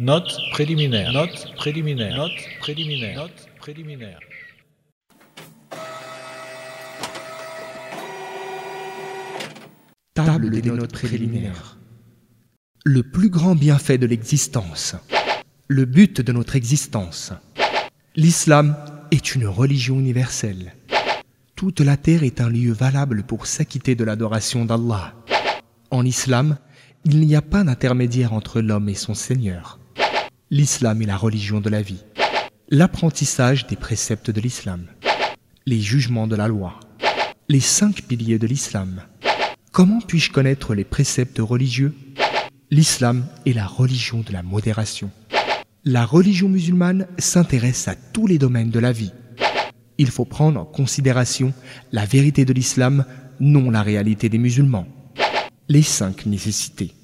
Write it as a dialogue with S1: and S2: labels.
S1: Note préliminaire. Note préliminaire. Note préliminaire. Note préliminaire.
S2: Table des notes préliminaires. Le plus grand bienfait de l'existence. Le but de notre existence. L'islam est une religion universelle. Toute la terre est un lieu valable pour s'acquitter de l'adoration d'Allah. En islam, il n'y a pas d'intermédiaire entre l'homme et son Seigneur. L'islam est la religion de la vie. L'apprentissage des préceptes de l'islam. Les jugements de la loi. Les cinq piliers de l'islam. Comment puis-je connaître les préceptes religieux? L'islam est la religion de la modération. La religion musulmane s'intéresse à tous les domaines de la vie. Il faut prendre en considération la vérité de l'islam, non la réalité des musulmans. Les cinq nécessités.